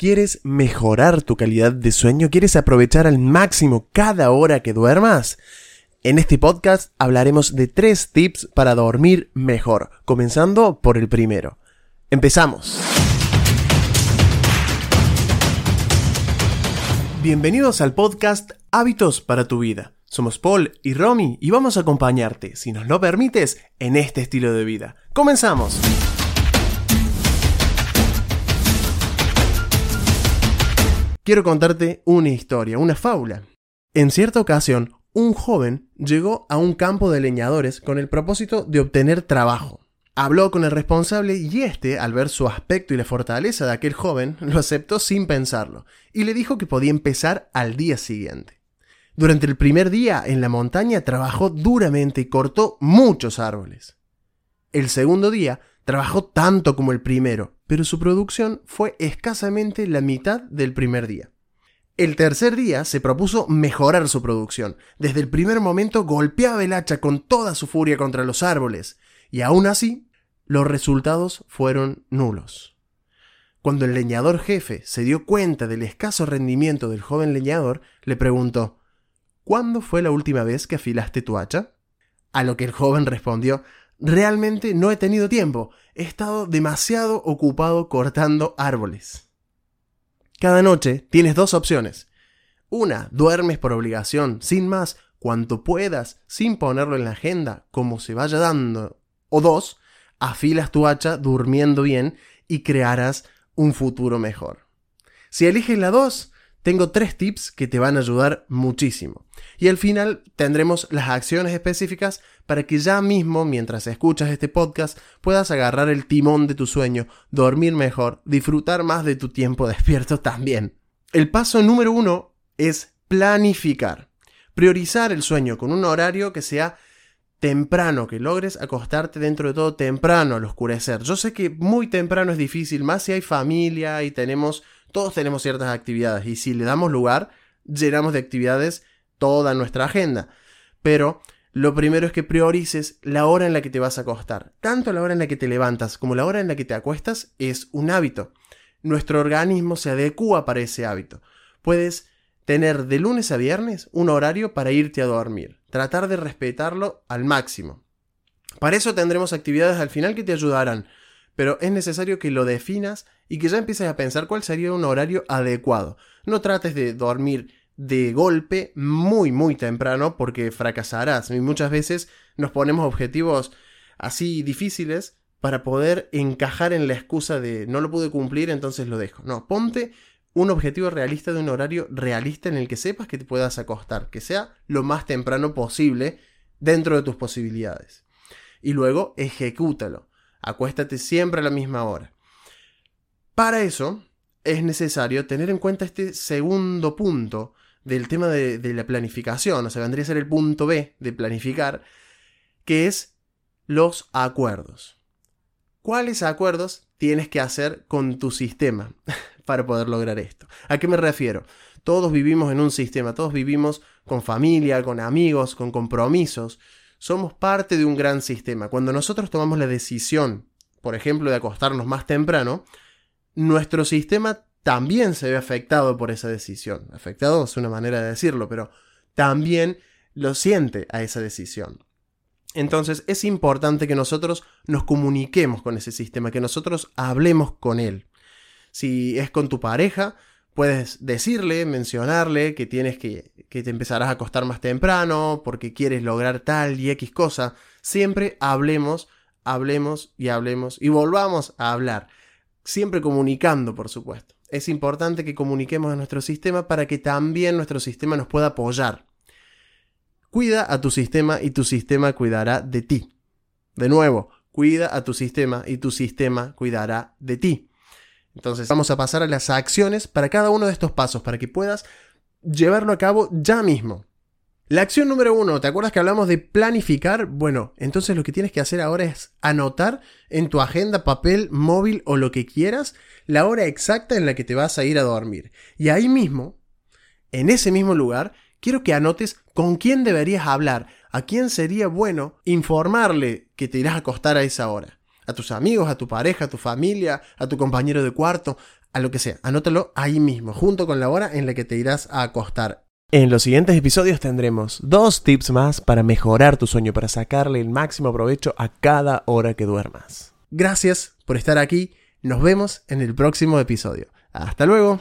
¿Quieres mejorar tu calidad de sueño? ¿Quieres aprovechar al máximo cada hora que duermas? En este podcast hablaremos de tres tips para dormir mejor, comenzando por el primero. Empezamos. Bienvenidos al podcast Hábitos para tu vida. Somos Paul y Romy y vamos a acompañarte, si nos lo permites, en este estilo de vida. ¡Comenzamos! Quiero contarte una historia, una fábula. En cierta ocasión, un joven llegó a un campo de leñadores con el propósito de obtener trabajo. Habló con el responsable y este, al ver su aspecto y la fortaleza de aquel joven, lo aceptó sin pensarlo y le dijo que podía empezar al día siguiente. Durante el primer día en la montaña trabajó duramente y cortó muchos árboles. El segundo día trabajó tanto como el primero, pero su producción fue escasamente la mitad del primer día. El tercer día se propuso mejorar su producción. Desde el primer momento golpeaba el hacha con toda su furia contra los árboles, y aún así, los resultados fueron nulos. Cuando el leñador jefe se dio cuenta del escaso rendimiento del joven leñador, le preguntó ¿Cuándo fue la última vez que afilaste tu hacha? A lo que el joven respondió Realmente no he tenido tiempo. He estado demasiado ocupado cortando árboles. Cada noche tienes dos opciones. Una, duermes por obligación, sin más, cuanto puedas, sin ponerlo en la agenda, como se vaya dando. O dos, afilas tu hacha durmiendo bien y crearás un futuro mejor. Si eliges la dos, tengo tres tips que te van a ayudar muchísimo. Y al final tendremos las acciones específicas para que ya mismo, mientras escuchas este podcast, puedas agarrar el timón de tu sueño, dormir mejor, disfrutar más de tu tiempo despierto también. El paso número uno es planificar. Priorizar el sueño con un horario que sea temprano, que logres acostarte dentro de todo temprano al oscurecer. Yo sé que muy temprano es difícil, más si hay familia y tenemos todos tenemos ciertas actividades y si le damos lugar, llenamos de actividades toda nuestra agenda. Pero lo primero es que priorices la hora en la que te vas a acostar. Tanto la hora en la que te levantas como la hora en la que te acuestas es un hábito. Nuestro organismo se adecua para ese hábito. Puedes tener de lunes a viernes un horario para irte a dormir. Tratar de respetarlo al máximo. Para eso tendremos actividades al final que te ayudarán pero es necesario que lo definas y que ya empieces a pensar cuál sería un horario adecuado. No trates de dormir de golpe muy muy temprano porque fracasarás y muchas veces nos ponemos objetivos así difíciles para poder encajar en la excusa de no lo pude cumplir entonces lo dejo. No, ponte un objetivo realista de un horario realista en el que sepas que te puedas acostar, que sea lo más temprano posible dentro de tus posibilidades. Y luego ejecútalo. Acuéstate siempre a la misma hora. Para eso es necesario tener en cuenta este segundo punto del tema de, la planificación, o sea, vendría a ser el punto B de planificar, que es los acuerdos. ¿Cuáles acuerdos tienes que hacer con tu sistema para poder lograr esto? ¿A qué me refiero? Todos vivimos en un sistema, todos vivimos con familia, con amigos, con compromisos, somos parte de un gran sistema. Cuando nosotros tomamos la decisión, por ejemplo, de acostarnos más temprano, nuestro sistema también se ve afectado por esa decisión. Afectado es una manera de decirlo, pero también lo siente a esa decisión. Entonces es importante que nosotros nos comuniquemos con ese sistema, que nosotros hablemos con él. Si es con tu pareja, puedes decirle, mencionarle que tienes que, que te empezarás a acostar más temprano porque quieres lograr tal y X cosa. Siempre hablemos, hablemos y hablemos y volvamos a hablar. Siempre comunicando, por supuesto. Es importante que comuniquemos a nuestro sistema para que también nuestro sistema nos pueda apoyar. Cuida a tu sistema y tu sistema cuidará de ti. De nuevo, cuida a tu sistema y tu sistema cuidará de ti. Entonces vamos a pasar a las acciones para cada uno de estos pasos, para que puedas llevarlo a cabo ya mismo. La acción número uno, ¿te acuerdas que hablamos de planificar? Bueno, entonces lo que tienes que hacer ahora es anotar en tu agenda, papel, móvil o lo que quieras, la hora exacta en la que te vas a ir a dormir. Y ahí mismo, en ese mismo lugar, quiero que anotes con quién deberías hablar, a quién sería bueno informarle que te irás a acostar a esa hora a tus amigos, a tu pareja, a tu familia, a tu compañero de cuarto, a lo que sea. Anótalo ahí mismo, junto con la hora en la que te irás a acostar. En los siguientes episodios tendremos dos tips más para mejorar tu sueño, para sacarle el máximo provecho a cada hora que duermas. Gracias por estar aquí, nos vemos en el próximo episodio. Hasta luego.